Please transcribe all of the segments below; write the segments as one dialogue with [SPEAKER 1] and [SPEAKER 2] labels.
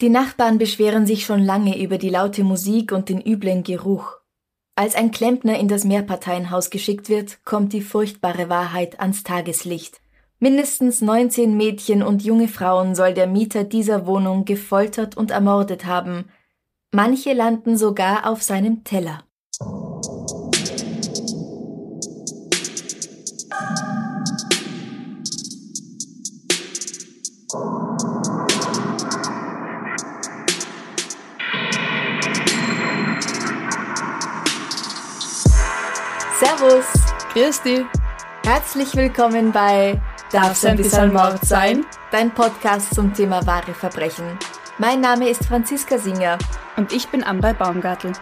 [SPEAKER 1] Die Nachbarn beschweren sich schon lange über die laute Musik und den üblen Geruch. Als ein Klempner in das Mehrparteienhaus geschickt wird, kommt die furchtbare Wahrheit ans Tageslicht. Mindestens 19 Mädchen und junge Frauen soll der Mieter dieser Wohnung gefoltert und ermordet haben. Manche landen sogar auf seinem Teller. Servus!
[SPEAKER 2] Grüß dich!
[SPEAKER 1] Herzlich willkommen bei
[SPEAKER 2] Darf's ein bisschen Mord sein?
[SPEAKER 1] Dein Podcast zum Thema wahre Verbrechen. Mein Name ist Franziska Singer.
[SPEAKER 2] Und ich bin Amrei Baumgartl.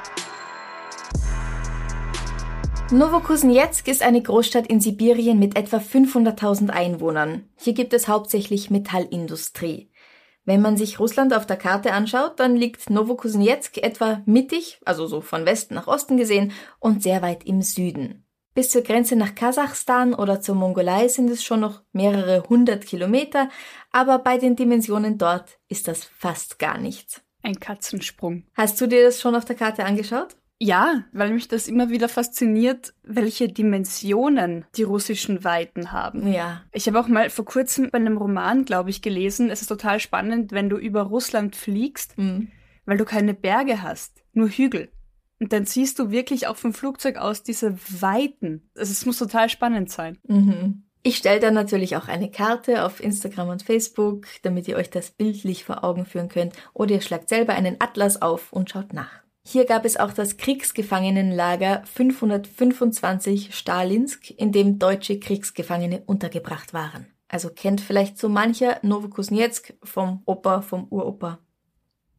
[SPEAKER 1] Novokuznetsk ist eine Großstadt in Sibirien mit etwa 500.000 Einwohnern. Hier gibt es hauptsächlich Metallindustrie. Wenn man sich Russland auf der Karte anschaut, dann liegt Novokuznetsk etwa mittig, also so von Westen nach Osten gesehen, und sehr weit im Süden. Bis zur Grenze nach Kasachstan oder zur Mongolei sind es schon noch mehrere hundert Kilometer, aber bei den Dimensionen dort ist das fast gar nichts.
[SPEAKER 2] Ein Katzensprung.
[SPEAKER 1] Hast du dir das schon auf der Karte angeschaut?
[SPEAKER 2] Ja, weil mich das immer wieder fasziniert, welche Dimensionen die russischen Weiten haben.
[SPEAKER 1] Ja.
[SPEAKER 2] Ich habe auch mal vor kurzem bei einem Roman, glaube ich, gelesen, es ist total spannend, wenn du über Russland fliegst,
[SPEAKER 1] Mhm.
[SPEAKER 2] weil du keine Berge hast, nur Hügel. Und dann siehst du wirklich auch vom Flugzeug aus diese Weiten. Also es muss total spannend sein.
[SPEAKER 1] Mhm. Ich stelle dann natürlich auch eine Karte auf Instagram und Facebook, damit ihr euch das bildlich vor Augen führen könnt. Oder ihr schlagt selber einen Atlas auf und schaut nach. Hier gab es auch das Kriegsgefangenenlager 525 Stalinsk, in dem deutsche Kriegsgefangene untergebracht waren. Also kennt vielleicht so mancher Novokuznetsk vom Opa, vom Uropa.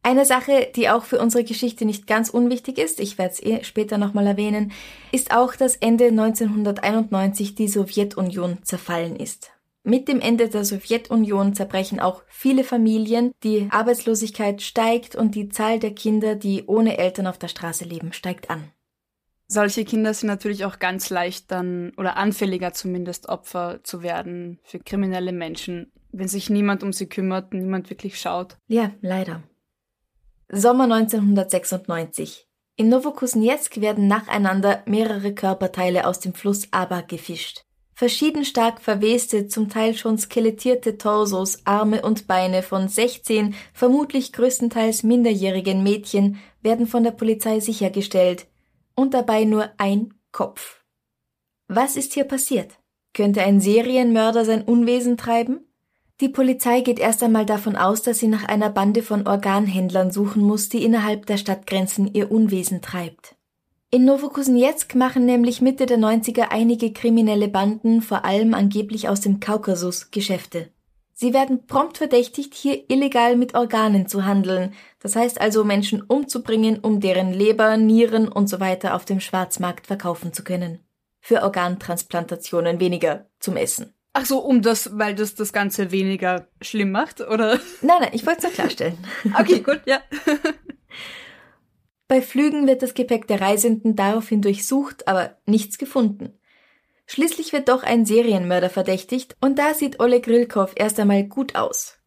[SPEAKER 1] Eine Sache, die auch für unsere Geschichte nicht ganz unwichtig ist, ich werde es eh später nochmal erwähnen, ist auch, dass Ende 1991 die Sowjetunion zerfallen ist. Mit dem Ende der Sowjetunion zerbrechen auch viele Familien, die Arbeitslosigkeit steigt und die Zahl der Kinder, die ohne Eltern auf der Straße leben, steigt an.
[SPEAKER 2] Solche Kinder sind natürlich auch ganz leicht dann oder anfälliger zumindest Opfer zu werden für kriminelle Menschen, wenn sich niemand um sie kümmert, niemand wirklich schaut.
[SPEAKER 1] Ja, leider. Sommer 1996. In Novokuznetsk werden nacheinander mehrere Körperteile aus dem Fluss Aba gefischt. Verschieden stark verweste, zum Teil schon skelettierte Torsos, Arme und Beine von 16, vermutlich größtenteils minderjährigen Mädchen werden von der Polizei sichergestellt. Und dabei nur ein Kopf. Was ist hier passiert? Könnte ein Serienmörder sein Unwesen treiben? Die Polizei geht erst einmal davon aus, dass sie nach einer Bande von Organhändlern suchen muss, die innerhalb der Stadtgrenzen ihr Unwesen treibt. In Novokuznetsk machen nämlich Mitte der 90er einige kriminelle Banden, vor allem angeblich aus dem Kaukasus, Geschäfte. Sie werden prompt verdächtigt, hier illegal mit Organen zu handeln, das heißt also Menschen umzubringen, um deren Leber, Nieren und so weiter auf dem Schwarzmarkt verkaufen zu können. Für Organtransplantationen weniger zum Essen.
[SPEAKER 2] Ach so, um das, weil das das Ganze weniger schlimm macht, oder?
[SPEAKER 1] Nein, nein, ich wollte es nur klarstellen.
[SPEAKER 2] Okay, gut, ja.
[SPEAKER 1] Bei Flügen wird das Gepäck der Reisenden daraufhin durchsucht, aber nichts gefunden. Schließlich wird doch ein Serienmörder verdächtigt und da sieht Oleg Rilkov erst einmal gut aus.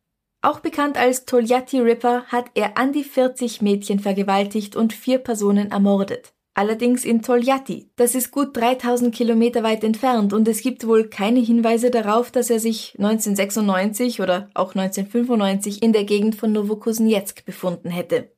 [SPEAKER 1] Auch bekannt als Toljatti Ripper hat er an die 40 Mädchen vergewaltigt und vier Personen ermordet. Allerdings in Toljatti. Das ist gut 3000 Kilometer weit entfernt und es gibt wohl keine Hinweise darauf, dass er sich 1996 oder auch 1995 in der Gegend von Novokuznetsk befunden hätte.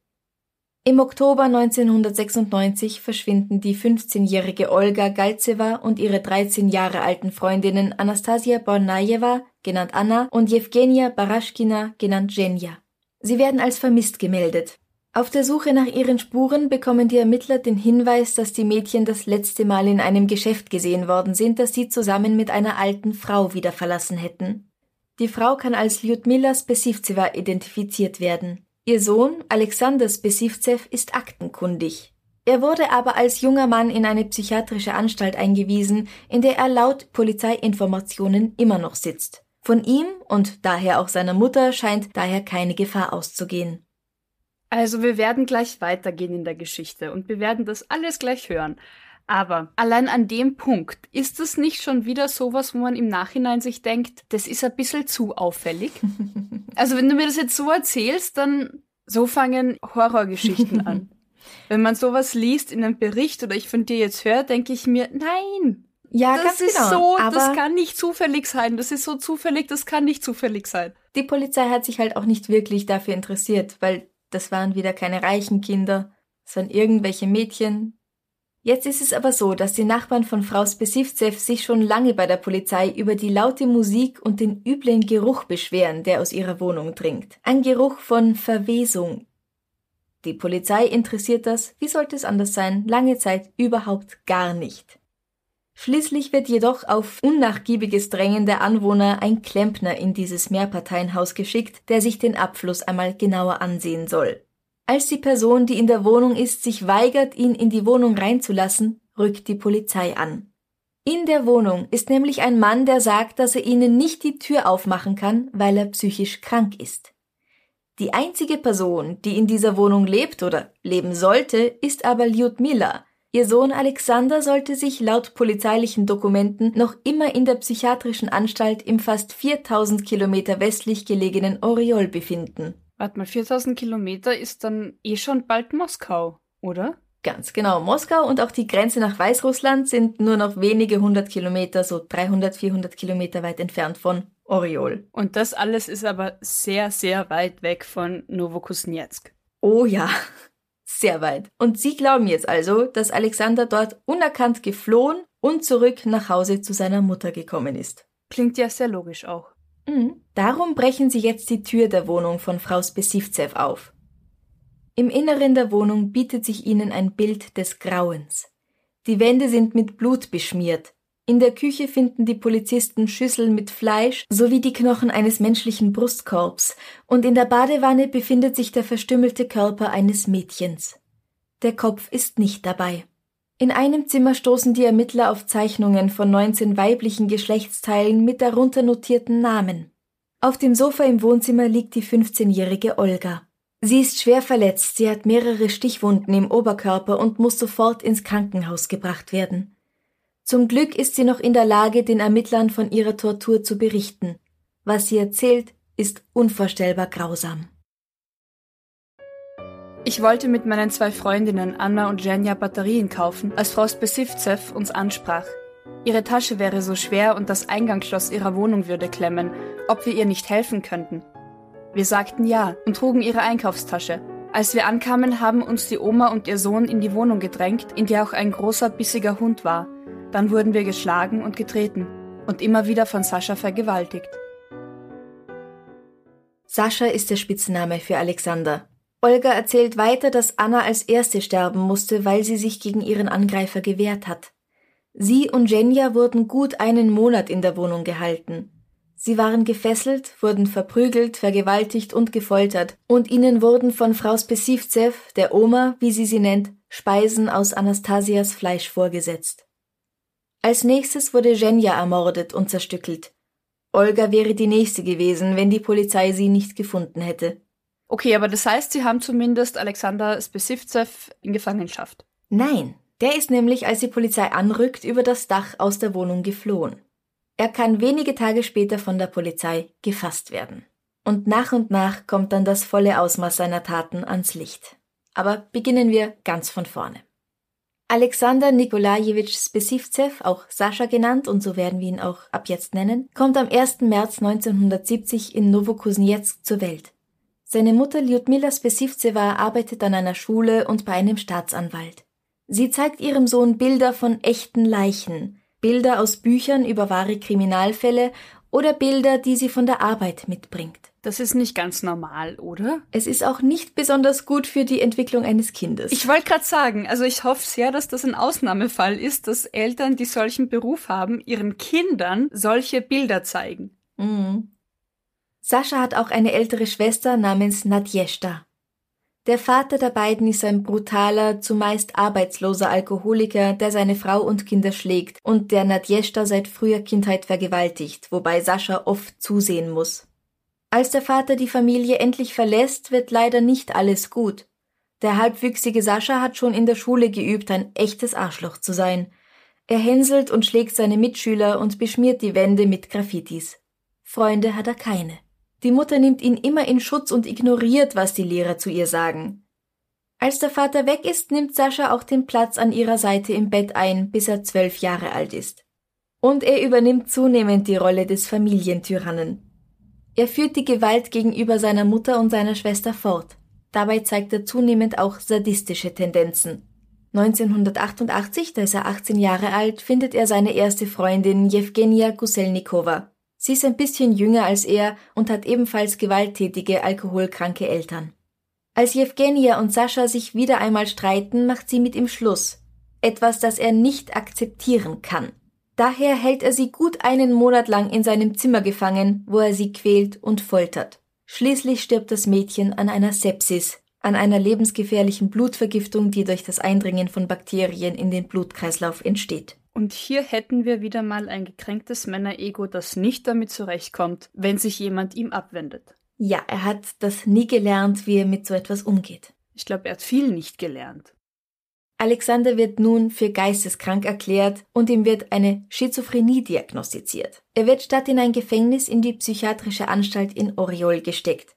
[SPEAKER 1] Im Oktober 1996 verschwinden die 15-jährige Olga Galzewa und ihre 13 Jahre alten Freundinnen Anastasia Bornajewa, genannt Anna, und Jewgenia Baraschkina, genannt Jenja. Sie werden als vermisst gemeldet. Auf der Suche nach ihren Spuren bekommen die Ermittler den Hinweis, dass die Mädchen das letzte Mal in einem Geschäft gesehen worden sind, das sie zusammen mit einer alten Frau wieder verlassen hätten. Die Frau kann als Lyudmila Spesivtseva identifiziert werden. Ihr Sohn Alexander Spesivtsev ist aktenkundig. Er wurde aber als junger Mann in eine psychiatrische Anstalt eingewiesen, in der er laut Polizeiinformationen immer noch sitzt. Von ihm und daher auch seiner Mutter scheint daher keine Gefahr auszugehen.
[SPEAKER 2] Also wir werden gleich weitergehen in der Geschichte und wir werden das alles gleich hören. Aber allein an dem Punkt, ist es nicht schon wieder sowas, wo man im Nachhinein sich denkt, das ist ein bisschen zu auffällig? also wenn du mir das jetzt so erzählst, dann so fangen Horrorgeschichten an. wenn man sowas liest in einem Bericht oder ich von dir jetzt höre, denke ich mir, nein.
[SPEAKER 1] Ja,
[SPEAKER 2] das ist
[SPEAKER 1] genau,
[SPEAKER 2] so, das kann nicht zufällig sein. Das ist so zufällig, das kann nicht zufällig sein.
[SPEAKER 1] Die Polizei hat sich halt auch nicht wirklich dafür interessiert, weil das waren wieder keine reichen Kinder, waren irgendwelche Mädchen, Jetzt ist es aber so, dass die Nachbarn von Frau Spesivzev sich schon lange bei der Polizei über die laute Musik und den üblen Geruch beschweren, der aus ihrer Wohnung dringt. Ein Geruch von Verwesung. Die Polizei interessiert das, wie sollte es anders sein, lange Zeit überhaupt gar nicht. Schließlich wird jedoch auf unnachgiebiges Drängen der Anwohner ein Klempner in dieses Mehrparteienhaus geschickt, der sich den Abfluss einmal genauer ansehen soll. Als die Person, die in der Wohnung ist, sich weigert, ihn in die Wohnung reinzulassen, rückt die Polizei an. In der Wohnung ist nämlich ein Mann, der sagt, dass er ihnen nicht die Tür aufmachen kann, weil er psychisch krank ist. Die einzige Person, die in dieser Wohnung lebt oder leben sollte, ist aber Lyudmila. Ihr Sohn Alexander sollte sich laut polizeilichen Dokumenten noch immer in der psychiatrischen Anstalt im fast 4000 Kilometer westlich gelegenen Oriol befinden.
[SPEAKER 2] Warte mal, 4000 Kilometer ist dann eh schon bald Moskau, oder?
[SPEAKER 1] Ganz genau. Moskau und auch die Grenze nach Weißrussland sind nur noch wenige hundert Kilometer, so 300, 400 Kilometer weit entfernt von Oriol.
[SPEAKER 2] Und das alles ist aber sehr, sehr weit weg von Novokuznetsk.
[SPEAKER 1] Oh ja, sehr weit. Und Sie glauben jetzt also, dass Alexander dort unerkannt geflohen und zurück nach Hause zu seiner Mutter gekommen ist.
[SPEAKER 2] Klingt ja sehr logisch auch.
[SPEAKER 1] Mhm. Darum brechen sie jetzt die Tür der Wohnung von Frau Spesivzev auf. Im Inneren der Wohnung bietet sich ihnen ein Bild des Grauens. Die Wände sind mit Blut beschmiert. In der Küche finden die Polizisten Schüsseln mit Fleisch sowie die Knochen eines menschlichen Brustkorbs, und in der Badewanne befindet sich der verstümmelte Körper eines Mädchens. Der Kopf ist nicht dabei. In einem Zimmer stoßen die Ermittler auf Zeichnungen von 19 weiblichen Geschlechtsteilen mit darunter notierten Namen. Auf dem Sofa im Wohnzimmer liegt die 15-jährige Olga. Sie ist schwer verletzt, sie hat mehrere Stichwunden im Oberkörper und muss sofort ins Krankenhaus gebracht werden. Zum Glück ist sie noch in der Lage, den Ermittlern von ihrer Tortur zu berichten. Was sie erzählt, ist unvorstellbar grausam.
[SPEAKER 2] Ich wollte mit meinen zwei Freundinnen Anna und Jenja Batterien kaufen, als Frau Spesivzev uns ansprach. Ihre Tasche wäre so schwer und das Eingangsschloss ihrer Wohnung würde klemmen, ob wir ihr nicht helfen könnten. Wir sagten ja und trugen ihre Einkaufstasche. Als wir ankamen, haben uns die Oma und ihr Sohn in die Wohnung gedrängt, in der auch ein großer, bissiger Hund war. Dann wurden wir geschlagen und getreten und immer wieder von Sascha vergewaltigt.
[SPEAKER 1] Sascha ist der Spitzname für Alexander. Olga erzählt weiter, dass Anna als erste sterben musste, weil sie sich gegen ihren Angreifer gewehrt hat. Sie und Jenja wurden gut einen Monat in der Wohnung gehalten. Sie waren gefesselt, wurden verprügelt, vergewaltigt und gefoltert, und ihnen wurden von Frau Spesivzev, der Oma, wie sie sie nennt, Speisen aus Anastasias Fleisch vorgesetzt. Als nächstes wurde Jenja ermordet und zerstückelt. Olga wäre die nächste gewesen, wenn die Polizei sie nicht gefunden hätte.
[SPEAKER 2] Okay, aber das heißt, sie haben zumindest Alexander Spesivzev in Gefangenschaft.
[SPEAKER 1] Nein, der ist nämlich, als die Polizei anrückt, über das Dach aus der Wohnung geflohen. Er kann wenige Tage später von der Polizei gefasst werden. Und nach und nach kommt dann das volle Ausmaß seiner Taten ans Licht. Aber beginnen wir ganz von vorne. Alexander Nikolajewitsch Spesivzev, auch Sascha genannt und so werden wir ihn auch ab jetzt nennen, kommt am 1. März 1970 in Novokuznetsk zur Welt. Seine Mutter Lyudmila Spesivzeva arbeitet an einer Schule und bei einem Staatsanwalt. Sie zeigt ihrem Sohn Bilder von echten Leichen, Bilder aus Büchern über wahre Kriminalfälle oder Bilder, die sie von der Arbeit mitbringt.
[SPEAKER 2] Das ist nicht ganz normal, oder?
[SPEAKER 1] Es ist auch nicht besonders gut für die Entwicklung eines Kindes.
[SPEAKER 2] Ich wollte gerade sagen, also ich hoffe sehr, dass das ein Ausnahmefall ist, dass Eltern, die solchen Beruf haben, ihren Kindern solche Bilder zeigen.
[SPEAKER 1] Mhm. Sascha hat auch eine ältere Schwester namens Nadjeshta. Der Vater der beiden ist ein brutaler, zumeist arbeitsloser Alkoholiker, der seine Frau und Kinder schlägt und der Nadjeshta seit früher Kindheit vergewaltigt, wobei Sascha oft zusehen muss. Als der Vater die Familie endlich verlässt, wird leider nicht alles gut. Der halbwüchsige Sascha hat schon in der Schule geübt, ein echtes Arschloch zu sein. Er hänselt und schlägt seine Mitschüler und beschmiert die Wände mit Graffitis. Freunde hat er keine. Die Mutter nimmt ihn immer in Schutz und ignoriert, was die Lehrer zu ihr sagen. Als der Vater weg ist, nimmt Sascha auch den Platz an ihrer Seite im Bett ein, bis er zwölf Jahre alt ist. Und er übernimmt zunehmend die Rolle des Familientyrannen. Er führt die Gewalt gegenüber seiner Mutter und seiner Schwester fort. Dabei zeigt er zunehmend auch sadistische Tendenzen. 1988, da ist er 18 Jahre alt, findet er seine erste Freundin Jewgenia Guselnikova. Sie ist ein bisschen jünger als er und hat ebenfalls gewalttätige, alkoholkranke Eltern. Als Jewgenia und Sascha sich wieder einmal streiten, macht sie mit ihm Schluss. Etwas, das er nicht akzeptieren kann. Daher hält er sie gut einen Monat lang in seinem Zimmer gefangen, wo er sie quält und foltert. Schließlich stirbt das Mädchen an einer Sepsis, an einer lebensgefährlichen Blutvergiftung, die durch das Eindringen von Bakterien in den Blutkreislauf entsteht.
[SPEAKER 2] Und hier hätten wir wieder mal ein gekränktes Männerego, das nicht damit zurechtkommt, wenn sich jemand ihm abwendet.
[SPEAKER 1] Ja, er hat das nie gelernt, wie er mit so etwas umgeht.
[SPEAKER 2] Ich glaube, er hat viel nicht gelernt.
[SPEAKER 1] Alexander wird nun für geisteskrank erklärt und ihm wird eine Schizophrenie diagnostiziert. Er wird statt in ein Gefängnis in die psychiatrische Anstalt in Oriol gesteckt.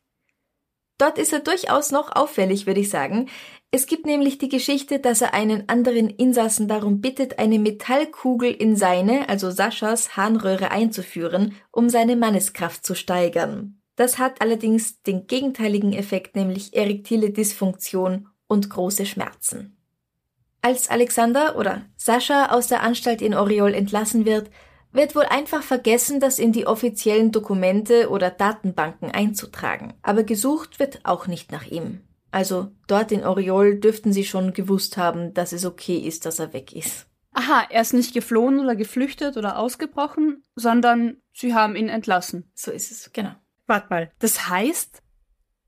[SPEAKER 1] Dort ist er durchaus noch auffällig, würde ich sagen. Es gibt nämlich die Geschichte, dass er einen anderen Insassen darum bittet, eine Metallkugel in seine, also Saschas, Harnröhre einzuführen, um seine Manneskraft zu steigern. Das hat allerdings den gegenteiligen Effekt, nämlich erektile Dysfunktion und große Schmerzen. Als Alexander oder Sascha aus der Anstalt in Oriol entlassen wird, wird wohl einfach vergessen, das in die offiziellen Dokumente oder Datenbanken einzutragen. Aber gesucht wird auch nicht nach ihm. Also dort in Oriol dürften sie schon gewusst haben, dass es okay ist, dass er weg ist.
[SPEAKER 2] Aha, er ist nicht geflohen oder geflüchtet oder ausgebrochen, sondern sie haben ihn entlassen.
[SPEAKER 1] So ist es, genau.
[SPEAKER 2] Warte mal, das heißt,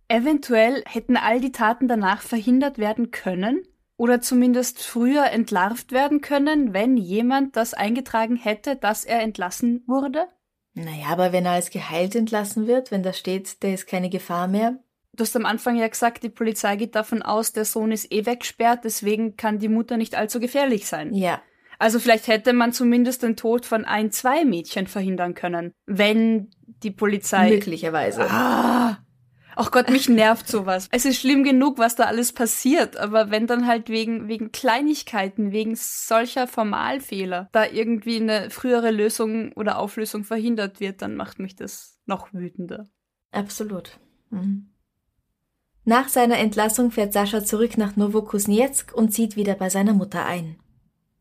[SPEAKER 2] eventuell hätten all die Taten danach verhindert werden können? Oder zumindest früher entlarvt werden können, wenn jemand das eingetragen hätte, dass er entlassen wurde?
[SPEAKER 1] Naja, aber wenn er als geheilt entlassen wird, wenn da steht, der ist keine Gefahr mehr.
[SPEAKER 2] Du hast am Anfang ja gesagt, die Polizei geht davon aus, der Sohn ist eh weggesperrt, deswegen kann die Mutter nicht allzu gefährlich sein.
[SPEAKER 1] Ja.
[SPEAKER 2] Also vielleicht hätte man zumindest den Tod von ein, zwei Mädchen verhindern können, wenn die Polizei.
[SPEAKER 1] Möglicherweise.
[SPEAKER 2] Ah, Ach Gott, mich nervt sowas. Es ist schlimm genug, was da alles passiert, aber wenn dann halt wegen, wegen Kleinigkeiten, wegen solcher Formalfehler da irgendwie eine frühere Lösung oder Auflösung verhindert wird, dann macht mich das noch wütender.
[SPEAKER 1] Absolut. Mhm. Nach seiner Entlassung fährt Sascha zurück nach Novokuznetsk und zieht wieder bei seiner Mutter ein.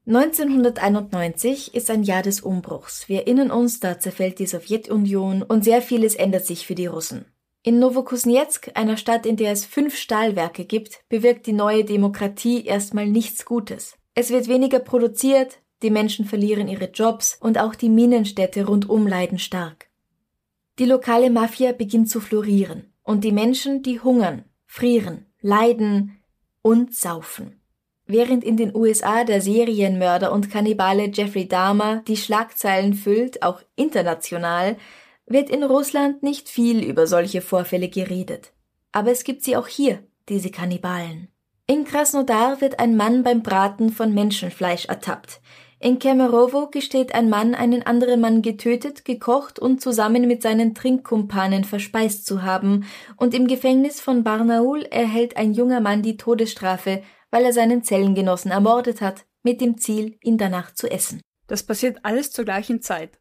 [SPEAKER 1] 1991 ist ein Jahr des Umbruchs. Wir erinnern uns, da zerfällt die Sowjetunion und sehr vieles ändert sich für die Russen. In Novokuznetsk, einer Stadt, in der es fünf Stahlwerke gibt, bewirkt die neue Demokratie erstmal nichts Gutes. Es wird weniger produziert, die Menschen verlieren ihre Jobs und auch die Minenstädte rundum leiden stark. Die lokale Mafia beginnt zu florieren und die Menschen, die hungern, frieren, leiden und saufen. Während in den USA der Serienmörder und Kannibale Jeffrey Dahmer die Schlagzeilen füllt, auch international, wird in Russland nicht viel über solche Vorfälle geredet. Aber es gibt sie auch hier, diese Kannibalen. In Krasnodar wird ein Mann beim Braten von Menschenfleisch ertappt. In Kemerovo gesteht ein Mann, einen anderen Mann getötet, gekocht und zusammen mit seinen Trinkkumpanen verspeist zu haben, und im Gefängnis von Barnaul erhält ein junger Mann die Todesstrafe, weil er seinen Zellengenossen ermordet hat, mit dem Ziel, ihn danach zu essen.
[SPEAKER 2] Das passiert alles zur gleichen Zeit.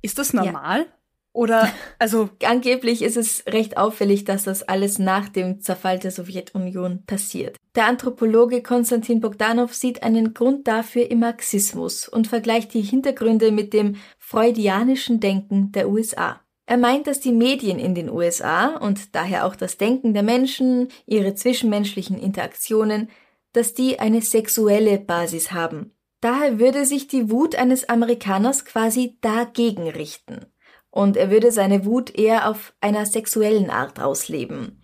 [SPEAKER 2] Ist das normal? Ja. Oder, also.
[SPEAKER 1] Angeblich ist es recht auffällig, dass das alles nach dem Zerfall der Sowjetunion passiert. Der Anthropologe Konstantin Bogdanov sieht einen Grund dafür im Marxismus und vergleicht die Hintergründe mit dem freudianischen Denken der USA. Er meint, dass die Medien in den USA und daher auch das Denken der Menschen, ihre zwischenmenschlichen Interaktionen, dass die eine sexuelle Basis haben. Daher würde sich die Wut eines Amerikaners quasi dagegen richten. Und er würde seine Wut eher auf einer sexuellen Art ausleben.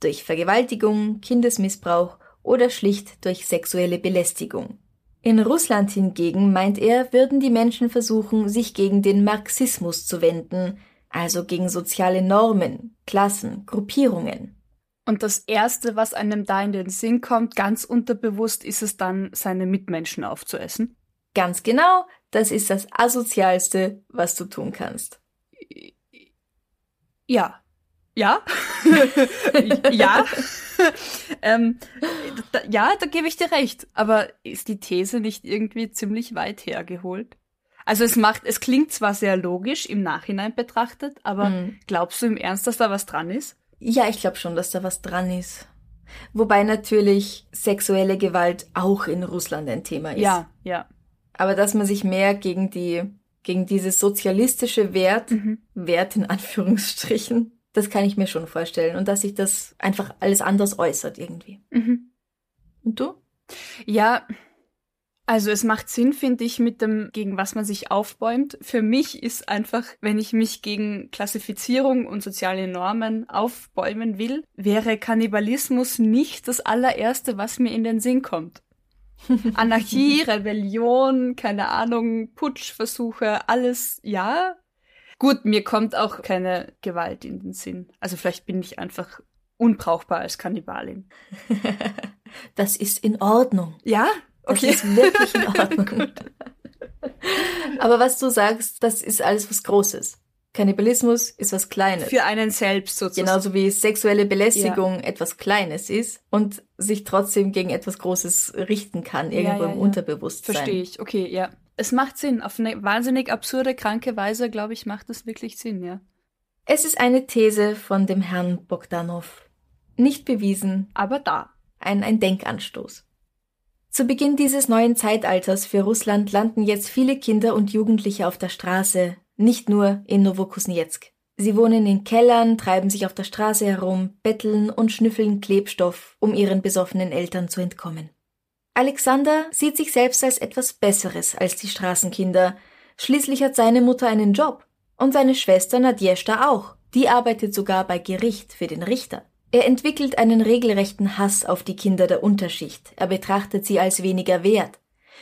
[SPEAKER 1] Durch Vergewaltigung, Kindesmissbrauch oder schlicht durch sexuelle Belästigung. In Russland hingegen, meint er, würden die Menschen versuchen, sich gegen den Marxismus zu wenden, also gegen soziale Normen, Klassen, Gruppierungen.
[SPEAKER 2] Und das Erste, was einem da in den Sinn kommt, ganz unterbewusst, ist es dann, seine Mitmenschen aufzuessen?
[SPEAKER 1] Ganz genau, das ist das Asozialste, was du tun kannst.
[SPEAKER 2] Ja. Ja? ja? ähm, da, ja, da gebe ich dir recht. Aber ist die These nicht irgendwie ziemlich weit hergeholt? Also es macht, es klingt zwar sehr logisch im Nachhinein betrachtet, aber mhm. glaubst du im Ernst, dass da was dran ist?
[SPEAKER 1] Ja, ich glaube schon, dass da was dran ist. Wobei natürlich sexuelle Gewalt auch in Russland ein Thema ist.
[SPEAKER 2] Ja, ja.
[SPEAKER 1] Aber dass man sich mehr gegen die, gegen dieses sozialistische Wert, mhm. Wert in Anführungsstrichen, das kann ich mir schon vorstellen. Und dass sich das einfach alles anders äußert irgendwie. Mhm. Und du?
[SPEAKER 2] Ja, also es macht Sinn, finde ich, mit dem, gegen was man sich aufbäumt. Für mich ist einfach, wenn ich mich gegen Klassifizierung und soziale Normen aufbäumen will, wäre Kannibalismus nicht das allererste, was mir in den Sinn kommt. Anarchie, Rebellion, keine Ahnung, Putschversuche, alles ja, Gut, mir kommt auch keine Gewalt in den Sinn. Also vielleicht bin ich einfach unbrauchbar als Kannibalin.
[SPEAKER 1] das ist in Ordnung.
[SPEAKER 2] Ja?
[SPEAKER 1] Okay. Das ist wirklich in Ordnung. Aber was du sagst, das ist alles was Großes. Kannibalismus ist was Kleines.
[SPEAKER 2] Für einen selbst sozusagen.
[SPEAKER 1] Genauso wie sexuelle Belästigung ja. etwas Kleines ist und sich trotzdem gegen etwas Großes richten kann, irgendwo ja, ja, im Unterbewusstsein.
[SPEAKER 2] Verstehe ich, okay, ja es macht Sinn. Auf eine wahnsinnig absurde, kranke Weise, glaube ich, macht es wirklich Sinn, ja.
[SPEAKER 1] Es ist eine These von dem Herrn Bogdanov. Nicht bewiesen.
[SPEAKER 2] Aber da.
[SPEAKER 1] Ein, ein Denkanstoß. Zu Beginn dieses neuen Zeitalters für Russland landen jetzt viele Kinder und Jugendliche auf der Straße, nicht nur in Novokuznetsk. Sie wohnen in Kellern, treiben sich auf der Straße herum, betteln und schnüffeln Klebstoff, um ihren besoffenen Eltern zu entkommen. Alexander sieht sich selbst als etwas Besseres als die Straßenkinder. Schließlich hat seine Mutter einen Job. Und seine Schwester Nadjeshta auch. Die arbeitet sogar bei Gericht für den Richter. Er entwickelt einen regelrechten Hass auf die Kinder der Unterschicht. Er betrachtet sie als weniger wert.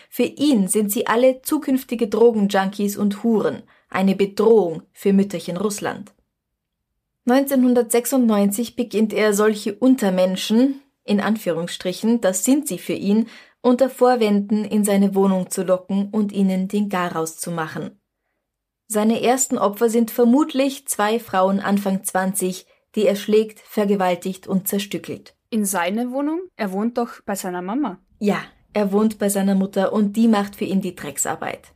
[SPEAKER 1] Für ihn sind sie alle zukünftige Drogenjunkies und Huren, eine Bedrohung für Mütterchen Russland. 1996 beginnt er solche Untermenschen, in Anführungsstrichen, das sind sie für ihn, unter Vorwänden in seine Wohnung zu locken und ihnen den Garaus zu machen. Seine ersten Opfer sind vermutlich zwei Frauen Anfang 20, die er schlägt, vergewaltigt und zerstückelt.
[SPEAKER 2] In seine Wohnung? Er wohnt doch bei seiner Mama.
[SPEAKER 1] Ja, er wohnt bei seiner Mutter und die macht für ihn die Drecksarbeit.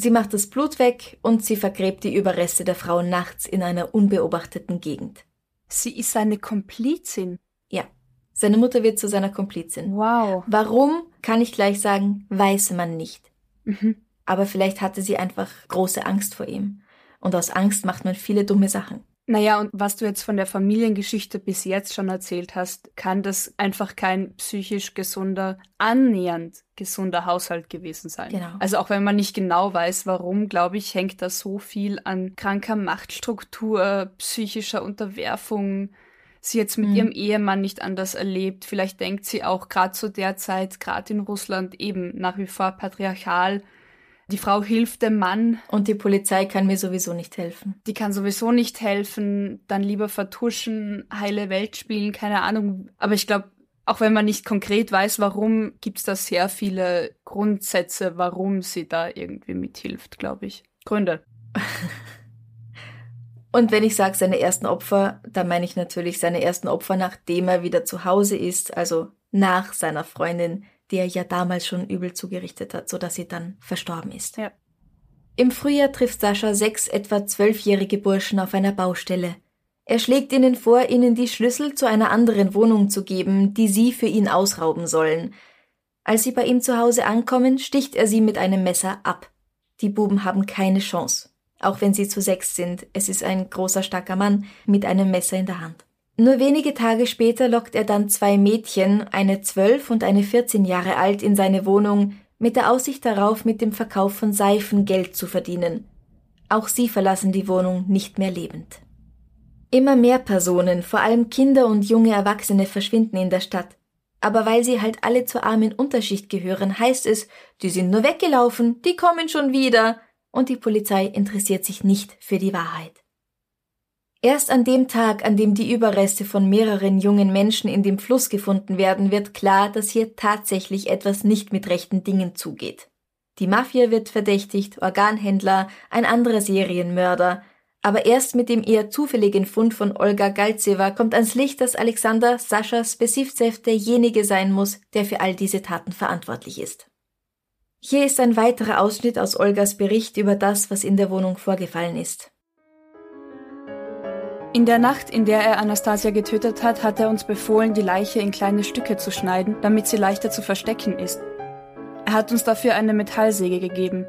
[SPEAKER 1] Sie macht das Blut weg und sie vergräbt die Überreste der Frau nachts in einer unbeobachteten Gegend.
[SPEAKER 2] Sie ist seine Komplizin.
[SPEAKER 1] Ja. Seine Mutter wird zu seiner Komplizin.
[SPEAKER 2] Wow.
[SPEAKER 1] Warum, kann ich gleich sagen, weiß man nicht. Mhm. Aber vielleicht hatte sie einfach große Angst vor ihm. Und aus Angst macht man viele dumme Sachen.
[SPEAKER 2] Naja, und was du jetzt von der Familiengeschichte bis jetzt schon erzählt hast, kann das einfach kein psychisch gesunder, annähernd gesunder Haushalt gewesen sein.
[SPEAKER 1] Genau.
[SPEAKER 2] Also auch wenn man nicht genau weiß, warum, glaube ich, hängt da so viel an kranker Machtstruktur, psychischer Unterwerfung, sie jetzt mit mhm. ihrem Ehemann nicht anders erlebt. Vielleicht denkt sie auch gerade zu der Zeit, gerade in Russland eben nach wie vor patriarchal, die Frau hilft dem Mann.
[SPEAKER 1] Und die Polizei kann mir sowieso nicht helfen.
[SPEAKER 2] Die kann sowieso nicht helfen, dann lieber vertuschen, heile Welt spielen, keine Ahnung. Aber ich glaube, auch wenn man nicht konkret weiß, warum, gibt es da sehr viele Grundsätze, warum sie da irgendwie mithilft, glaube ich. Gründe.
[SPEAKER 1] Und wenn ich sage seine ersten Opfer, dann meine ich natürlich seine ersten Opfer, nachdem er wieder zu Hause ist, also nach seiner Freundin, die er ja damals schon übel zugerichtet hat, so dass sie dann verstorben ist.
[SPEAKER 2] Ja.
[SPEAKER 1] Im Frühjahr trifft Sascha sechs etwa zwölfjährige Burschen auf einer Baustelle. Er schlägt ihnen vor, ihnen die Schlüssel zu einer anderen Wohnung zu geben, die sie für ihn ausrauben sollen. Als sie bei ihm zu Hause ankommen, sticht er sie mit einem Messer ab. Die Buben haben keine Chance. Auch wenn sie zu sechs sind, es ist ein großer, starker Mann mit einem Messer in der Hand. Nur wenige Tage später lockt er dann zwei Mädchen, eine zwölf und eine vierzehn Jahre alt, in seine Wohnung, mit der Aussicht darauf, mit dem Verkauf von Seifen Geld zu verdienen. Auch sie verlassen die Wohnung nicht mehr lebend. Immer mehr Personen, vor allem Kinder und junge Erwachsene, verschwinden in der Stadt. Aber weil sie halt alle zur armen Unterschicht gehören, heißt es, die sind nur weggelaufen, die kommen schon wieder. Und die Polizei interessiert sich nicht für die Wahrheit. Erst an dem Tag, an dem die Überreste von mehreren jungen Menschen in dem Fluss gefunden werden, wird klar, dass hier tatsächlich etwas nicht mit rechten Dingen zugeht. Die Mafia wird verdächtigt, Organhändler, ein anderer Serienmörder, aber erst mit dem eher zufälligen Fund von Olga Galtseva kommt ans Licht, dass Alexander Sascha Spesivzev derjenige sein muss, der für all diese Taten verantwortlich ist. Hier ist ein weiterer Ausschnitt aus Olgas Bericht über das, was in der Wohnung vorgefallen ist.
[SPEAKER 2] In der Nacht, in der er Anastasia getötet hat, hat er uns befohlen, die Leiche in kleine Stücke zu schneiden, damit sie leichter zu verstecken ist. Er hat uns dafür eine Metallsäge gegeben.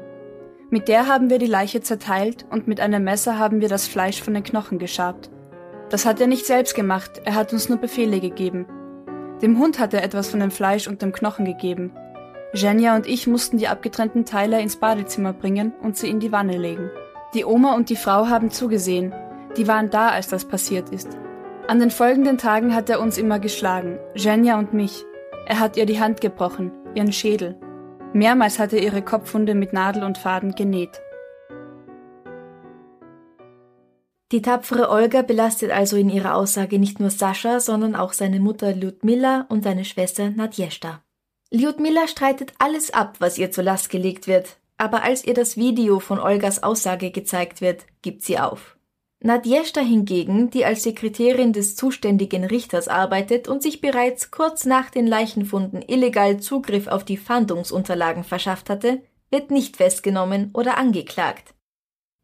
[SPEAKER 2] Mit der haben wir die Leiche zerteilt und mit einem Messer haben wir das Fleisch von den Knochen geschabt. Das hat er nicht selbst gemacht, er hat uns nur Befehle gegeben. Dem Hund hat er etwas von dem Fleisch und dem Knochen gegeben. Jenja und ich mussten die abgetrennten Teile ins Badezimmer bringen und sie in die Wanne legen. Die Oma und die Frau haben zugesehen. Die waren da, als das passiert ist. An den folgenden Tagen hat er uns immer geschlagen, Jenja und mich. Er hat ihr die Hand gebrochen, ihren Schädel. Mehrmals hat er ihre Kopfwunde mit Nadel und Faden genäht.
[SPEAKER 1] Die tapfere Olga belastet also in ihrer Aussage nicht nur Sascha, sondern auch seine Mutter Lyudmila und seine Schwester Nadjeshta. Lyudmila streitet alles ab, was ihr zur Last gelegt wird, aber als ihr das Video von Olgas Aussage gezeigt wird, gibt sie auf. Nadjeshta hingegen, die als Sekretärin des zuständigen Richters arbeitet und sich bereits kurz nach den Leichenfunden illegal Zugriff auf die Fahndungsunterlagen verschafft hatte, wird nicht festgenommen oder angeklagt.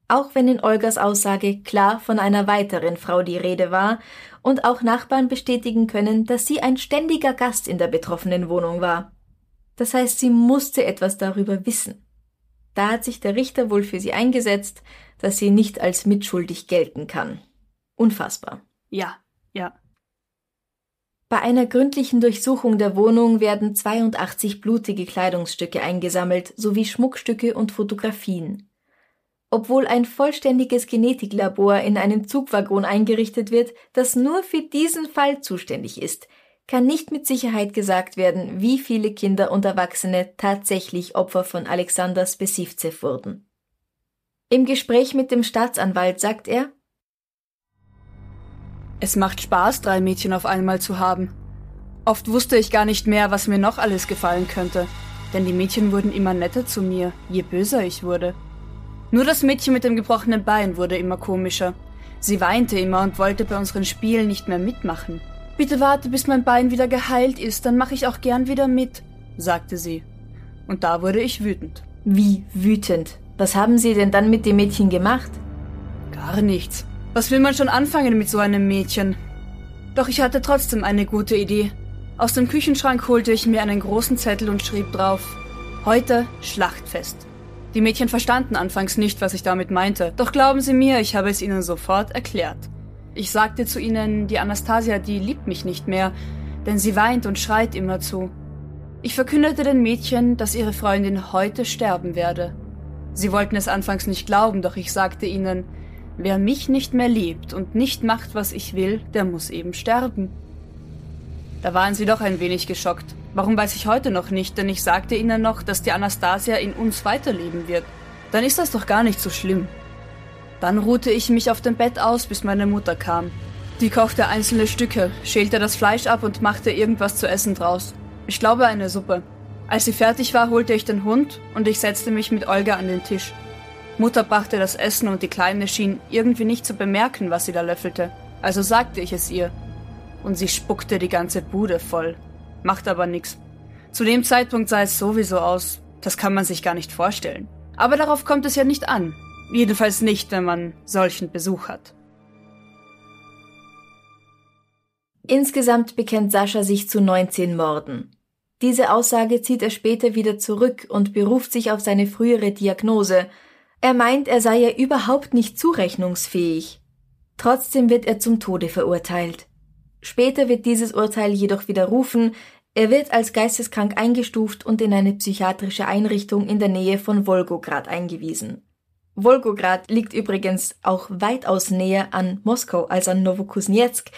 [SPEAKER 1] Auch wenn in Olgas Aussage klar von einer weiteren Frau die Rede war und auch Nachbarn bestätigen können, dass sie ein ständiger Gast in der betroffenen Wohnung war. Das heißt, sie musste etwas darüber wissen. Da hat sich der Richter wohl für sie eingesetzt, dass sie nicht als mitschuldig gelten kann. Unfassbar.
[SPEAKER 2] Ja, ja.
[SPEAKER 1] Bei einer gründlichen Durchsuchung der Wohnung werden 82 blutige Kleidungsstücke eingesammelt, sowie Schmuckstücke und Fotografien. Obwohl ein vollständiges Genetiklabor in einem Zugwaggon eingerichtet wird, das nur für diesen Fall zuständig ist, kann nicht mit Sicherheit gesagt werden, wie viele Kinder und Erwachsene tatsächlich Opfer von Alexander Spesivzev wurden. Im Gespräch mit dem Staatsanwalt sagt er,
[SPEAKER 2] Es macht Spaß, drei Mädchen auf einmal zu haben. Oft wusste ich gar nicht mehr, was mir noch alles gefallen könnte, denn die Mädchen wurden immer netter zu mir, je böser ich wurde. Nur das Mädchen mit dem gebrochenen Bein wurde immer komischer. Sie weinte immer und wollte bei unseren Spielen nicht mehr mitmachen. Bitte warte, bis mein Bein wieder geheilt ist, dann mache ich auch gern wieder mit, sagte sie. Und da wurde ich wütend.
[SPEAKER 1] Wie wütend? Was haben Sie denn dann mit dem Mädchen gemacht?
[SPEAKER 2] Gar nichts. Was will man schon anfangen mit so einem Mädchen? Doch ich hatte trotzdem eine gute Idee. Aus dem Küchenschrank holte ich mir einen großen Zettel und schrieb drauf Heute Schlachtfest. Die Mädchen verstanden anfangs nicht, was ich damit meinte, doch glauben Sie mir, ich habe es ihnen sofort erklärt. Ich sagte zu ihnen, die Anastasia, die liebt mich nicht mehr, denn sie weint und schreit immerzu. Ich verkündete den Mädchen, dass ihre Freundin heute sterben werde. Sie wollten es anfangs nicht glauben, doch ich sagte ihnen, wer mich nicht mehr liebt und nicht macht, was ich will, der muss eben sterben. Da waren sie doch ein wenig geschockt. Warum weiß ich heute noch nicht, denn ich sagte ihnen noch, dass die Anastasia in uns weiterleben wird. Dann ist das doch gar nicht so schlimm. Dann ruhte ich mich auf dem Bett aus, bis meine Mutter kam. Die kochte einzelne Stücke, schälte das Fleisch ab und machte irgendwas zu essen draus. Ich glaube eine Suppe. Als sie fertig war, holte ich den Hund und ich setzte mich mit Olga an den Tisch. Mutter brachte das Essen und die Kleine schien irgendwie nicht zu bemerken, was sie da löffelte. Also sagte ich es ihr. Und sie spuckte die ganze Bude voll. Macht aber nix. Zu dem Zeitpunkt sah es sowieso aus. Das kann man sich gar nicht vorstellen. Aber darauf kommt es ja nicht an. Jedenfalls nicht, wenn man solchen Besuch hat.
[SPEAKER 1] Insgesamt bekennt Sascha sich zu 19 Morden. Diese Aussage zieht er später wieder zurück und beruft sich auf seine frühere Diagnose. Er meint, er sei ja überhaupt nicht zurechnungsfähig. Trotzdem wird er zum Tode verurteilt. Später wird dieses Urteil jedoch widerrufen, er wird als geisteskrank eingestuft und in eine psychiatrische Einrichtung in der Nähe von Wolgograd eingewiesen. Wolgograd liegt übrigens auch weitaus näher an Moskau als an Novokuznetsk.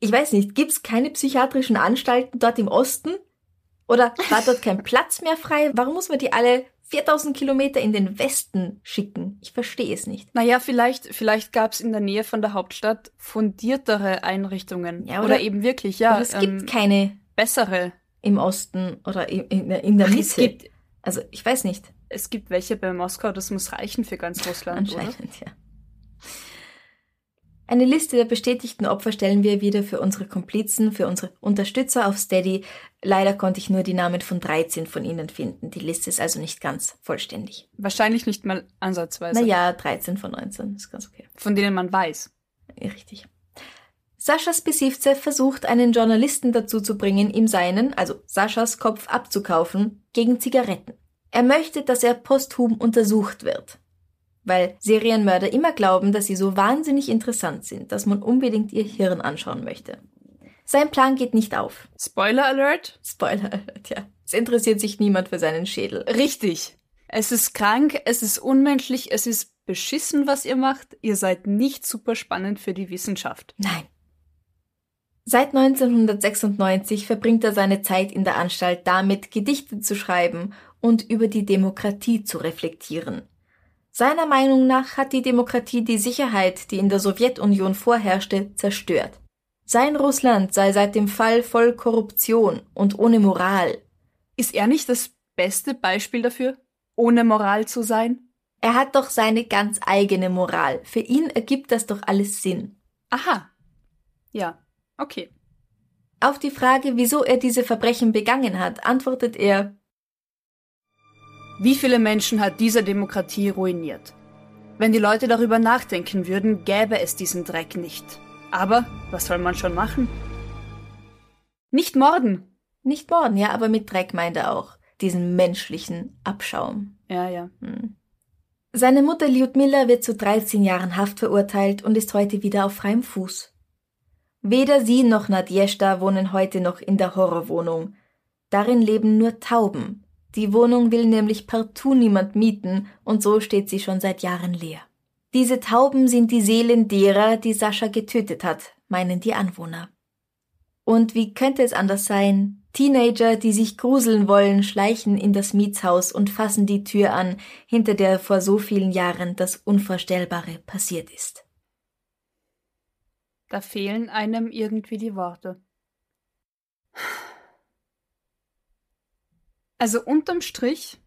[SPEAKER 1] Ich weiß nicht, gibt's keine psychiatrischen Anstalten dort im Osten? Oder war dort kein Platz mehr frei? Warum muss man die alle 4000 Kilometer in den Westen schicken? Ich verstehe es nicht.
[SPEAKER 2] Naja, vielleicht, vielleicht gab's in der Nähe von der Hauptstadt fundiertere Einrichtungen.
[SPEAKER 1] Ja,
[SPEAKER 2] oder,
[SPEAKER 1] oder-
[SPEAKER 2] eben wirklich, ja.
[SPEAKER 1] Aber es
[SPEAKER 2] ähm,
[SPEAKER 1] gibt keine
[SPEAKER 2] bessere.
[SPEAKER 1] im Osten oder in, in, in der Mitte.
[SPEAKER 2] es gibt,
[SPEAKER 1] also ich weiß nicht.
[SPEAKER 2] es gibt welche bei Moskau, das muss reichen für ganz Russland, oder?
[SPEAKER 1] Anscheinend, ja. Eine Liste der bestätigten Opfer stellen wir wieder für unsere Komplizen, für unsere Unterstützer auf Steady. Leider konnte ich nur die Namen von 13 von ihnen finden. Die Liste ist also nicht ganz vollständig.
[SPEAKER 2] Wahrscheinlich nicht mal ansatzweise.
[SPEAKER 1] Naja, 13 von 19 ist ganz okay.
[SPEAKER 2] Von denen man weiß.
[SPEAKER 1] Richtig. Sascha Spisivcev versucht, einen Journalisten dazu zu bringen, ihm seinen, also Saschas Kopf abzukaufen, gegen Zigaretten. Er möchte, dass er posthum untersucht wird. Weil Serienmörder immer glauben, dass sie so wahnsinnig interessant sind, dass man unbedingt ihr Hirn anschauen möchte. Sein Plan geht nicht auf.
[SPEAKER 2] Spoiler Alert?
[SPEAKER 1] Spoiler alert, ja. Es interessiert sich niemand für seinen Schädel.
[SPEAKER 2] Richtig. Es ist krank, es ist unmenschlich, es ist beschissen, was ihr macht. Ihr seid nicht super spannend für die Wissenschaft.
[SPEAKER 1] Nein. Seit 1996 verbringt er seine Zeit in der Anstalt damit, Gedichte zu schreiben und über die Demokratie zu reflektieren. Seiner Meinung nach hat die Demokratie die Sicherheit, die in der Sowjetunion vorherrschte, zerstört. Sein Russland sei seit dem Fall voll Korruption und ohne Moral.
[SPEAKER 2] Ist er nicht das beste Beispiel dafür, ohne Moral zu sein?
[SPEAKER 1] Er hat doch seine ganz eigene Moral. Für ihn ergibt das doch alles Sinn.
[SPEAKER 2] Aha. Ja, okay.
[SPEAKER 1] Auf die Frage, wieso er diese Verbrechen begangen hat, antwortet er,
[SPEAKER 2] Wie viele Menschen hat diese Demokratie ruiniert? Wenn die Leute darüber nachdenken würden, gäbe es diesen Dreck nicht. Aber was soll man schon machen? Nicht morden.
[SPEAKER 1] Nicht morden, ja, aber mit Dreck meint er auch diesen menschlichen Abschaum.
[SPEAKER 2] Ja, ja.
[SPEAKER 1] Hm. Seine Mutter Lyudmila wird zu 13 Jahren Haft verurteilt und ist heute wieder auf freiem Fuß. Weder sie noch Nadjeshda wohnen heute noch in der Horrorwohnung. Darin leben nur Tauben. Die Wohnung will nämlich partout niemand mieten und so steht sie schon seit Jahren leer. Diese Tauben sind die Seelen derer, die Sascha getötet hat, meinen die Anwohner. Und wie könnte es anders sein? Teenager, die sich gruseln wollen, schleichen in das Mietshaus und fassen die Tür an, hinter der vor so vielen Jahren das Unvorstellbare passiert ist.
[SPEAKER 2] Da fehlen einem irgendwie die Worte. Also unterm Strich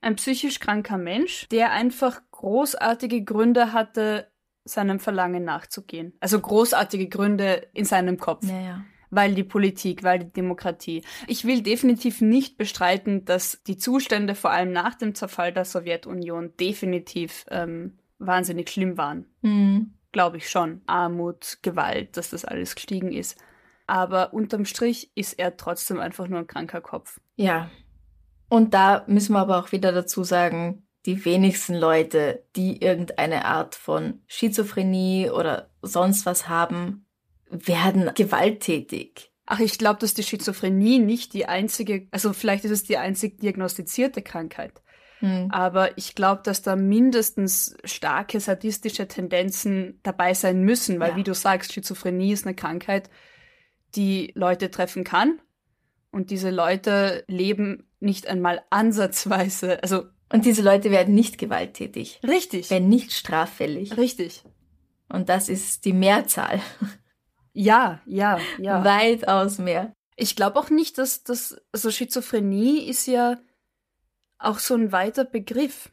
[SPEAKER 2] ein psychisch kranker Mensch, der einfach großartige Gründe hatte, seinem Verlangen nachzugehen. Also großartige Gründe in seinem Kopf.
[SPEAKER 1] Naja.
[SPEAKER 2] Weil die Politik, weil die Demokratie. Ich will definitiv nicht bestreiten, dass die Zustände vor allem nach dem Zerfall der Sowjetunion definitiv ähm, wahnsinnig schlimm waren
[SPEAKER 1] Hm.
[SPEAKER 2] glaube ich schon. Armut, Gewalt, dass das alles gestiegen ist. Aber unterm Strich ist er trotzdem einfach nur ein kranker Kopf.
[SPEAKER 1] Ja. Und da müssen wir aber auch wieder dazu sagen, die wenigsten Leute, die irgendeine Art von Schizophrenie oder sonst was haben, werden gewalttätig.
[SPEAKER 2] Ach, ich glaube, dass die Schizophrenie nicht die einzige, also vielleicht ist es die einzig diagnostizierte Krankheit.
[SPEAKER 1] Hm.
[SPEAKER 2] Aber ich glaube, dass da mindestens starke sadistische Tendenzen dabei sein müssen, weil
[SPEAKER 1] Ja.
[SPEAKER 2] wie du sagst, Schizophrenie ist eine Krankheit, die Leute treffen kann. Und diese Leute leben nicht einmal ansatzweise, also
[SPEAKER 1] Und diese Leute werden nicht gewalttätig,
[SPEAKER 2] richtig,
[SPEAKER 1] werden nicht straffällig.
[SPEAKER 2] richtig.
[SPEAKER 1] Und das ist die Mehrzahl.
[SPEAKER 2] Ja, ja, ja.
[SPEAKER 1] Weitaus mehr.
[SPEAKER 2] Ich glaube auch nicht, dass das, also Schizophrenie ist ja auch so ein weiter Begriff.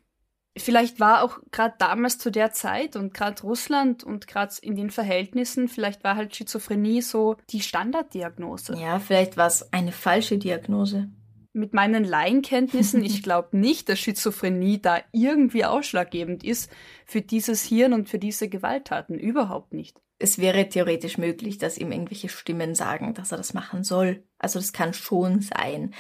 [SPEAKER 2] Vielleicht war auch gerade damals zu der Zeit und gerade Russland und gerade in den Verhältnissen, vielleicht war halt Schizophrenie so die Standarddiagnose.
[SPEAKER 1] Ja, vielleicht war es eine falsche Diagnose.
[SPEAKER 2] Mit meinen Laienkenntnissen, ich glaube nicht, dass Schizophrenie da irgendwie ausschlaggebend ist für dieses Hirn und für diese Gewalttaten. Überhaupt nicht.
[SPEAKER 1] Es wäre theoretisch möglich, dass ihm irgendwelche Stimmen sagen, dass er das machen soll. Also das kann schon sein.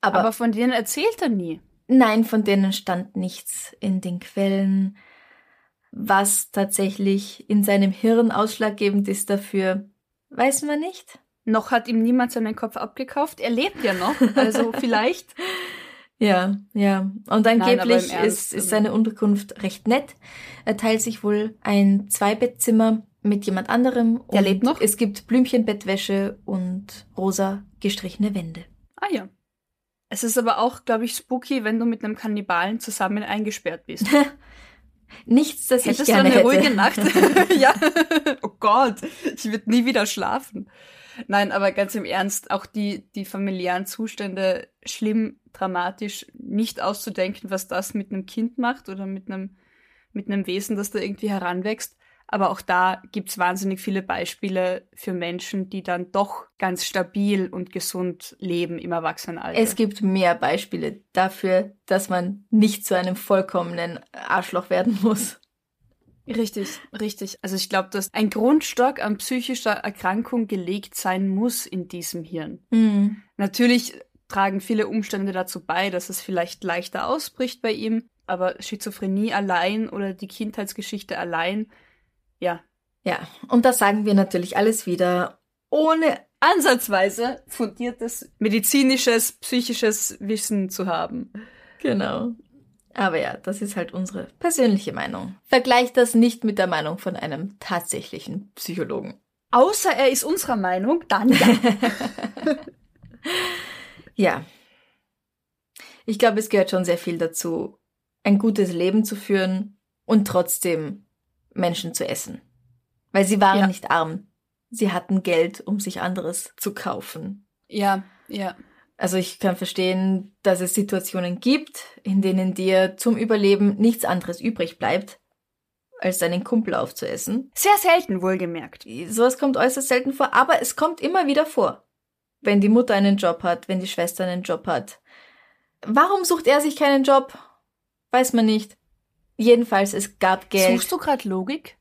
[SPEAKER 1] Aber,
[SPEAKER 2] Aber von denen erzählt er nie.
[SPEAKER 1] Nein, von denen stand nichts in den Quellen. Was tatsächlich in seinem Hirn ausschlaggebend ist dafür, weiß man nicht.
[SPEAKER 2] Noch hat ihm niemand seinen Kopf abgekauft. Er lebt ja noch, also vielleicht.
[SPEAKER 1] Ja, ja. Und angeblich Nein, ist, ist also seine Unterkunft recht nett. Er teilt sich wohl ein Zweibettzimmer mit jemand anderem.
[SPEAKER 2] Der lebt noch?
[SPEAKER 1] Es gibt Blümchenbettwäsche und rosa gestrichene Wände.
[SPEAKER 2] Ah ja. Es ist aber auch, glaube ich, spooky, wenn du mit einem Kannibalen zusammen eingesperrt bist.
[SPEAKER 1] Nichts, das
[SPEAKER 2] Hättest
[SPEAKER 1] ich gerne
[SPEAKER 2] du eine
[SPEAKER 1] hätte.
[SPEAKER 2] ruhige Nacht? ja. Oh Gott, ich würde nie wieder schlafen. Nein, aber ganz im Ernst, auch die, die familiären Zustände schlimm, dramatisch, nicht auszudenken, was das mit einem Kind macht oder mit einem, mit einem Wesen, das da irgendwie heranwächst. Aber auch da gibt's wahnsinnig viele Beispiele für Menschen, die dann doch ganz stabil und gesund leben im Erwachsenenalter.
[SPEAKER 1] Es gibt mehr Beispiele dafür, dass man nicht zu einem vollkommenen Arschloch werden muss.
[SPEAKER 2] Richtig, richtig. Also ich glaube, dass ein Grundstock an psychischer Erkrankung gelegt sein muss in diesem Hirn.
[SPEAKER 1] Mhm.
[SPEAKER 2] Natürlich tragen viele Umstände dazu bei, dass es vielleicht leichter ausbricht bei ihm, aber Schizophrenie allein oder die Kindheitsgeschichte allein, ja.
[SPEAKER 1] Ja, und das sagen wir natürlich alles wieder ohne
[SPEAKER 2] ansatzweise fundiertes medizinisches, psychisches Wissen zu haben.
[SPEAKER 1] Genau. Aber ja, das ist halt unsere persönliche Meinung. Vergleicht das nicht mit der Meinung von einem tatsächlichen Psychologen.
[SPEAKER 2] Außer er ist unserer Meinung, dann ja.
[SPEAKER 1] ja. Ich glaube, es gehört schon sehr viel dazu, ein gutes Leben zu führen und trotzdem Menschen zu essen. Weil sie waren ja. nicht arm. Sie hatten Geld, um sich anderes zu kaufen.
[SPEAKER 2] Ja, ja.
[SPEAKER 1] Also ich kann verstehen, dass es Situationen gibt, in denen dir zum Überleben nichts anderes übrig bleibt, als deinen Kumpel aufzuessen.
[SPEAKER 2] Sehr selten wohlgemerkt.
[SPEAKER 1] Sowas kommt äußerst selten vor, aber es kommt immer wieder vor. Wenn die Mutter einen Job hat, wenn die Schwester einen Job hat. Warum sucht er sich keinen Job? Weiß man nicht. Jedenfalls, es gab Geld.
[SPEAKER 2] Suchst du gerade Logik?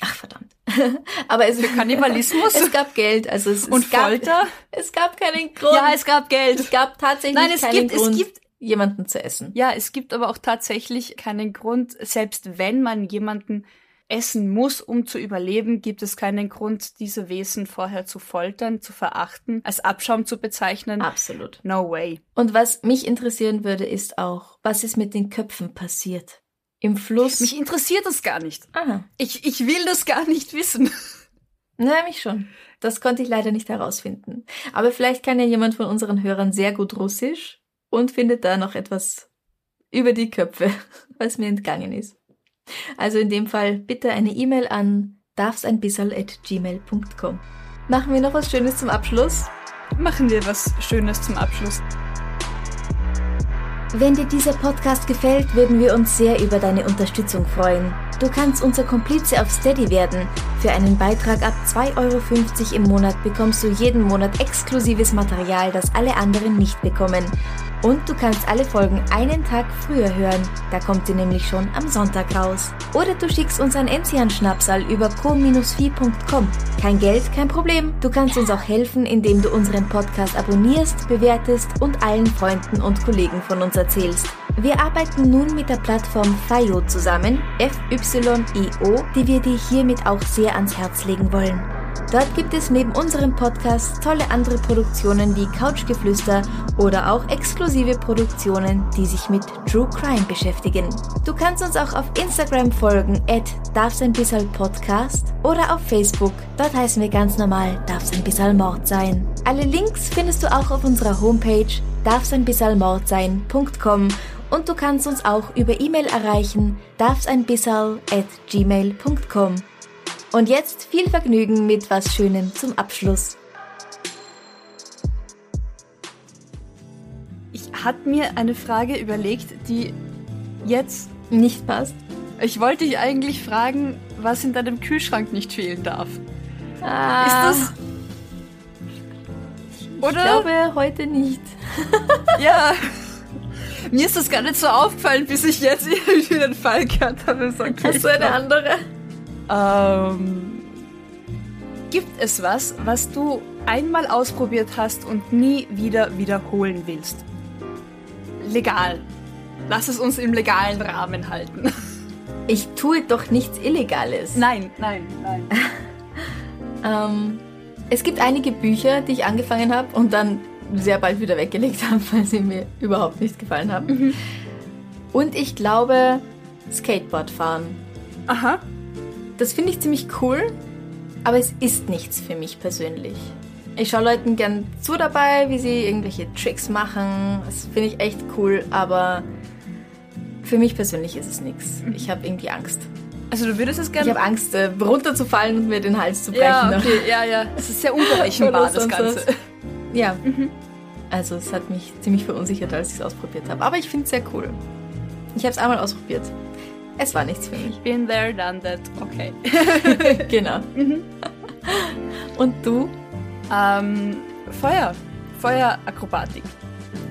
[SPEAKER 1] Ach verdammt. Aber es
[SPEAKER 2] für Kannibalismus.
[SPEAKER 1] es gab Geld, also es,
[SPEAKER 2] und
[SPEAKER 1] es gab,
[SPEAKER 2] Folter.
[SPEAKER 1] Es gab keinen Grund.
[SPEAKER 2] Ja, es gab Geld.
[SPEAKER 1] Es gab tatsächlich
[SPEAKER 2] Nein, es
[SPEAKER 1] keinen
[SPEAKER 2] gibt,
[SPEAKER 1] Grund,
[SPEAKER 2] es gibt
[SPEAKER 1] jemanden zu essen.
[SPEAKER 2] Ja, es gibt aber auch tatsächlich keinen Grund, selbst wenn man jemanden essen muss, um zu überleben, gibt es keinen Grund, diese Wesen vorher zu foltern, zu verachten, als Abschaum zu bezeichnen.
[SPEAKER 1] Absolut.
[SPEAKER 2] No way.
[SPEAKER 1] Und was mich interessieren würde, ist auch, was ist mit den Köpfen passiert? Im Fluss.
[SPEAKER 2] Mich interessiert das gar nicht.
[SPEAKER 1] Aha.
[SPEAKER 2] Ich, ich will das gar nicht wissen.
[SPEAKER 1] Na, mich schon. Das konnte ich leider nicht herausfinden. Aber vielleicht kann ja jemand von unseren Hörern sehr gut Russisch und findet da noch etwas über die Köpfe, was mir entgangen ist. Also in dem Fall bitte eine E-Mail an darfseinbissal.gmail.com. Machen wir noch was Schönes zum Abschluss?
[SPEAKER 2] Machen wir was Schönes zum Abschluss.
[SPEAKER 1] Wenn dir dieser Podcast gefällt, würden wir uns sehr über deine Unterstützung freuen. Du kannst unser Komplize auf Steady werden. Für einen Beitrag ab 2,50 Euro im Monat bekommst du jeden Monat exklusives Material, das alle anderen nicht bekommen. Und du kannst alle Folgen einen Tag früher hören. Da kommt sie nämlich schon am Sonntag raus. Oder du schickst uns ein Enzian-Schnapsal über co-fi.com. Kein Geld, kein Problem. Du kannst uns auch helfen, indem du unseren Podcast abonnierst, bewertest und allen Freunden und Kollegen von uns erzählst. Wir arbeiten nun mit der Plattform FIO zusammen, F-Y-I-O, die wir dir hiermit auch sehr ans Herz legen wollen. Dort gibt es neben unserem Podcast tolle andere Produktionen wie Couchgeflüster oder auch exklusive Produktionen, die sich mit True Crime beschäftigen. Du kannst uns auch auf Instagram folgen, at darf's oder auf Facebook. Dort heißen wir ganz normal darf's ein bisschen Mord sein. Alle Links findest du auch auf unserer Homepage darf's ein bisschen Mord sein.com und du kannst uns auch über E-Mail erreichen darf's at gmail.com. Und jetzt viel Vergnügen mit was Schönem zum Abschluss.
[SPEAKER 2] Ich hatte mir eine Frage überlegt, die jetzt
[SPEAKER 1] nicht passt.
[SPEAKER 2] Ich wollte dich eigentlich fragen, was in deinem Kühlschrank nicht fehlen darf.
[SPEAKER 1] Ah,
[SPEAKER 2] Ist das. Oder?
[SPEAKER 1] Ich glaube heute nicht.
[SPEAKER 2] ja. Mir ist das gar nicht so aufgefallen, bis ich jetzt irgendwie den Fall gehört habe.
[SPEAKER 1] Okay, Hast du eine andere?
[SPEAKER 2] Ähm, gibt es was, was du einmal ausprobiert hast und nie wieder wiederholen willst? Legal. Lass es uns im legalen Rahmen halten.
[SPEAKER 1] Ich tue doch nichts Illegales.
[SPEAKER 2] Nein, nein, nein.
[SPEAKER 1] ähm, es gibt einige Bücher, die ich angefangen habe und dann sehr bald wieder weggelegt habe, weil sie mir überhaupt nicht gefallen haben.
[SPEAKER 2] Mhm.
[SPEAKER 1] Und ich glaube, Skateboard fahren.
[SPEAKER 2] Aha.
[SPEAKER 1] Das finde ich ziemlich cool, aber es ist nichts für mich persönlich. Ich schaue Leuten gern zu dabei, wie sie irgendwelche Tricks machen. Das finde ich echt cool, aber für mich persönlich ist es nichts. Ich habe irgendwie Angst.
[SPEAKER 2] Also du würdest es
[SPEAKER 1] Ich
[SPEAKER 2] gerne.
[SPEAKER 1] habe Angst, äh, runterzufallen und mir den Hals zu brechen.
[SPEAKER 2] ja, okay, ja, ja. Es ist sehr unberechenbar, das Ganze.
[SPEAKER 1] was. Ja. Also es hat mich ziemlich verunsichert, als ich es ausprobiert habe. Aber ich finde es sehr cool. Ich habe es einmal ausprobiert. Es war nichts für mich.
[SPEAKER 2] Been there, done that. Okay.
[SPEAKER 1] genau. Und du?
[SPEAKER 2] Ähm, Feuer. Feuerakrobatik.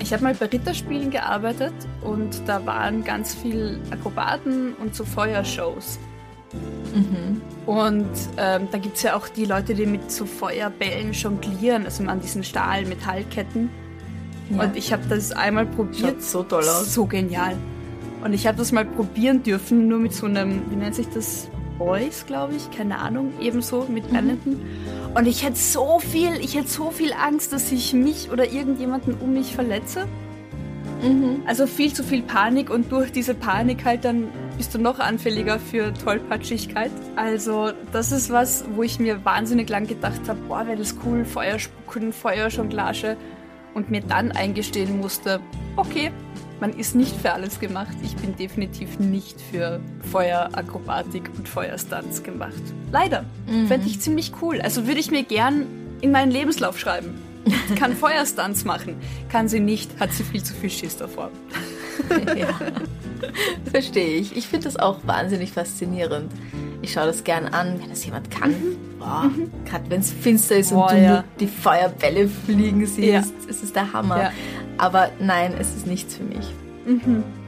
[SPEAKER 2] Ich habe mal bei Ritterspielen gearbeitet und da waren ganz viel Akrobaten und so Feuershows.
[SPEAKER 1] Mhm.
[SPEAKER 2] Und ähm, da gibt es ja auch die Leute, die mit so Feuerbällen jonglieren, also an diesen Stahl-Metallketten.
[SPEAKER 1] Ja.
[SPEAKER 2] Und ich habe das einmal probiert.
[SPEAKER 1] Schaut so toll aus.
[SPEAKER 2] So genial. Und ich habe das mal probieren dürfen, nur mit so einem, wie nennt sich das? Boys, glaube ich, keine Ahnung, ebenso mit brennenden. Und ich hätte so viel, ich hätte so viel Angst, dass ich mich oder irgendjemanden um mich verletze.
[SPEAKER 1] Mhm.
[SPEAKER 2] Also viel zu viel Panik und durch diese Panik halt dann bist du noch anfälliger für Tollpatschigkeit. Also das ist was, wo ich mir wahnsinnig lang gedacht habe, boah, wäre das cool, Feuer spucken, Feuerjonglage und mir dann eingestehen musste, okay, man ist nicht für alles gemacht. Ich bin definitiv nicht für Feuerakrobatik und Feuerstunts gemacht. Leider. Fände ich ziemlich cool. Also würde ich mir gern in meinen Lebenslauf schreiben. Kann Feuerstunts machen. Kann sie nicht, hat sie viel zu viel Schiss davor.
[SPEAKER 1] ja. Verstehe ich. Ich finde das auch wahnsinnig faszinierend. Ich schaue das gern an, wenn das jemand kann. Boah, Gerade wenn es finster ist
[SPEAKER 2] Boah,
[SPEAKER 1] und du
[SPEAKER 2] ja.
[SPEAKER 1] die Feuerbälle fliegen siehst,
[SPEAKER 2] Ja.
[SPEAKER 1] es ist der Hammer.
[SPEAKER 2] Ja.
[SPEAKER 1] Aber nein, es ist nichts für mich.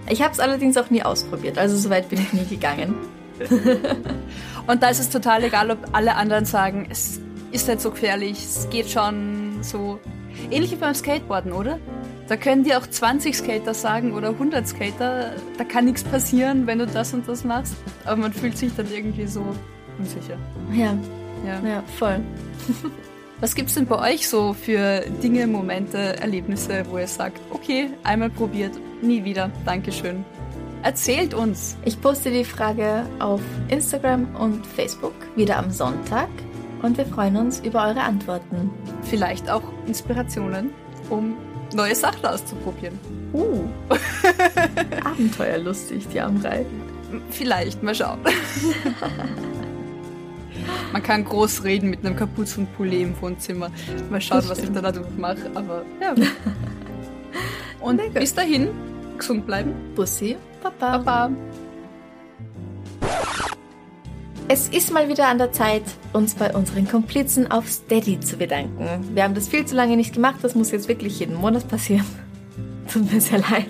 [SPEAKER 1] Ich habe es allerdings auch nie ausprobiert, also so weit bin ich nie gegangen.
[SPEAKER 2] Und da ist es total egal, ob alle anderen sagen, es ist nicht so gefährlich, es geht schon so. Ähnlich wie beim Skateboarden, oder? Da können dir auch 20 Skater sagen oder 100 Skater, da kann nichts passieren, wenn du das und das machst. Aber man fühlt sich dann irgendwie so unsicher.
[SPEAKER 1] Ja,
[SPEAKER 2] Ja.
[SPEAKER 1] ja, voll.
[SPEAKER 2] Was gibt's denn bei euch so für Dinge, Momente, Erlebnisse, wo ihr sagt, okay, einmal probiert, nie wieder, Dankeschön. Erzählt uns.
[SPEAKER 1] Ich poste die Frage auf Instagram und Facebook wieder am Sonntag und wir freuen uns über eure Antworten.
[SPEAKER 2] Vielleicht auch Inspirationen, um neue Sachen auszuprobieren.
[SPEAKER 1] Uh, abenteuerlustig, die Amrei.
[SPEAKER 2] Vielleicht, mal schauen. Man kann groß reden mit einem Kapuzenpulli im Wohnzimmer. Mal schauen, was ich da dadurch mache. Aber ja. Und
[SPEAKER 1] gut.
[SPEAKER 2] bis dahin, gesund bleiben.
[SPEAKER 1] Bussi, Papa.
[SPEAKER 2] Baba.
[SPEAKER 1] Es ist mal wieder an der Zeit, uns bei unseren Komplizen auf Steady zu bedanken. Wir haben das viel zu lange nicht gemacht, das muss jetzt wirklich jeden Monat passieren. Tut mir sehr leid.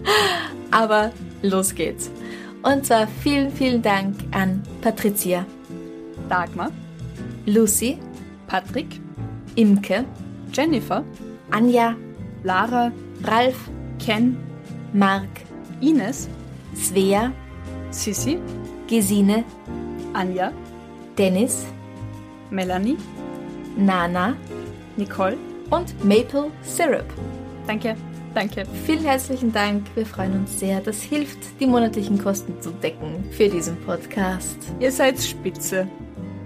[SPEAKER 1] Aber los geht's. Und zwar vielen, vielen Dank an Patricia,
[SPEAKER 2] Dagmar,
[SPEAKER 1] Lucy,
[SPEAKER 2] Patrick,
[SPEAKER 1] Imke,
[SPEAKER 2] Jennifer,
[SPEAKER 1] Anja,
[SPEAKER 2] Lara,
[SPEAKER 1] Ralf,
[SPEAKER 2] Ken,
[SPEAKER 1] Mark,
[SPEAKER 2] Ines,
[SPEAKER 1] Svea,
[SPEAKER 2] Sissi,
[SPEAKER 1] Gesine,
[SPEAKER 2] Anja,
[SPEAKER 1] Dennis,
[SPEAKER 2] Melanie,
[SPEAKER 1] Nana
[SPEAKER 2] Nicole.
[SPEAKER 1] und Maple Syrup.
[SPEAKER 2] Danke, danke.
[SPEAKER 1] Vielen herzlichen Dank. Wir freuen uns sehr. Das hilft, die monatlichen Kosten zu decken für diesen Podcast.
[SPEAKER 2] Ihr seid spitze.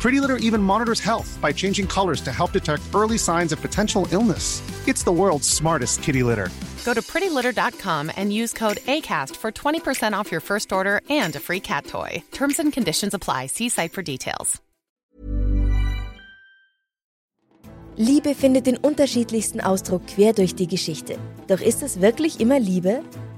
[SPEAKER 3] Pretty Litter even monitors health by changing colors to help detect early signs of potential illness. It's the world's smartest kitty litter.
[SPEAKER 4] Go to prettylitter.com and use code ACAST for 20% off your first order and a free cat toy. Terms and conditions apply. See site for details.
[SPEAKER 5] Liebe findet den unterschiedlichsten Ausdruck quer durch die Geschichte. Doch ist es wirklich immer Liebe?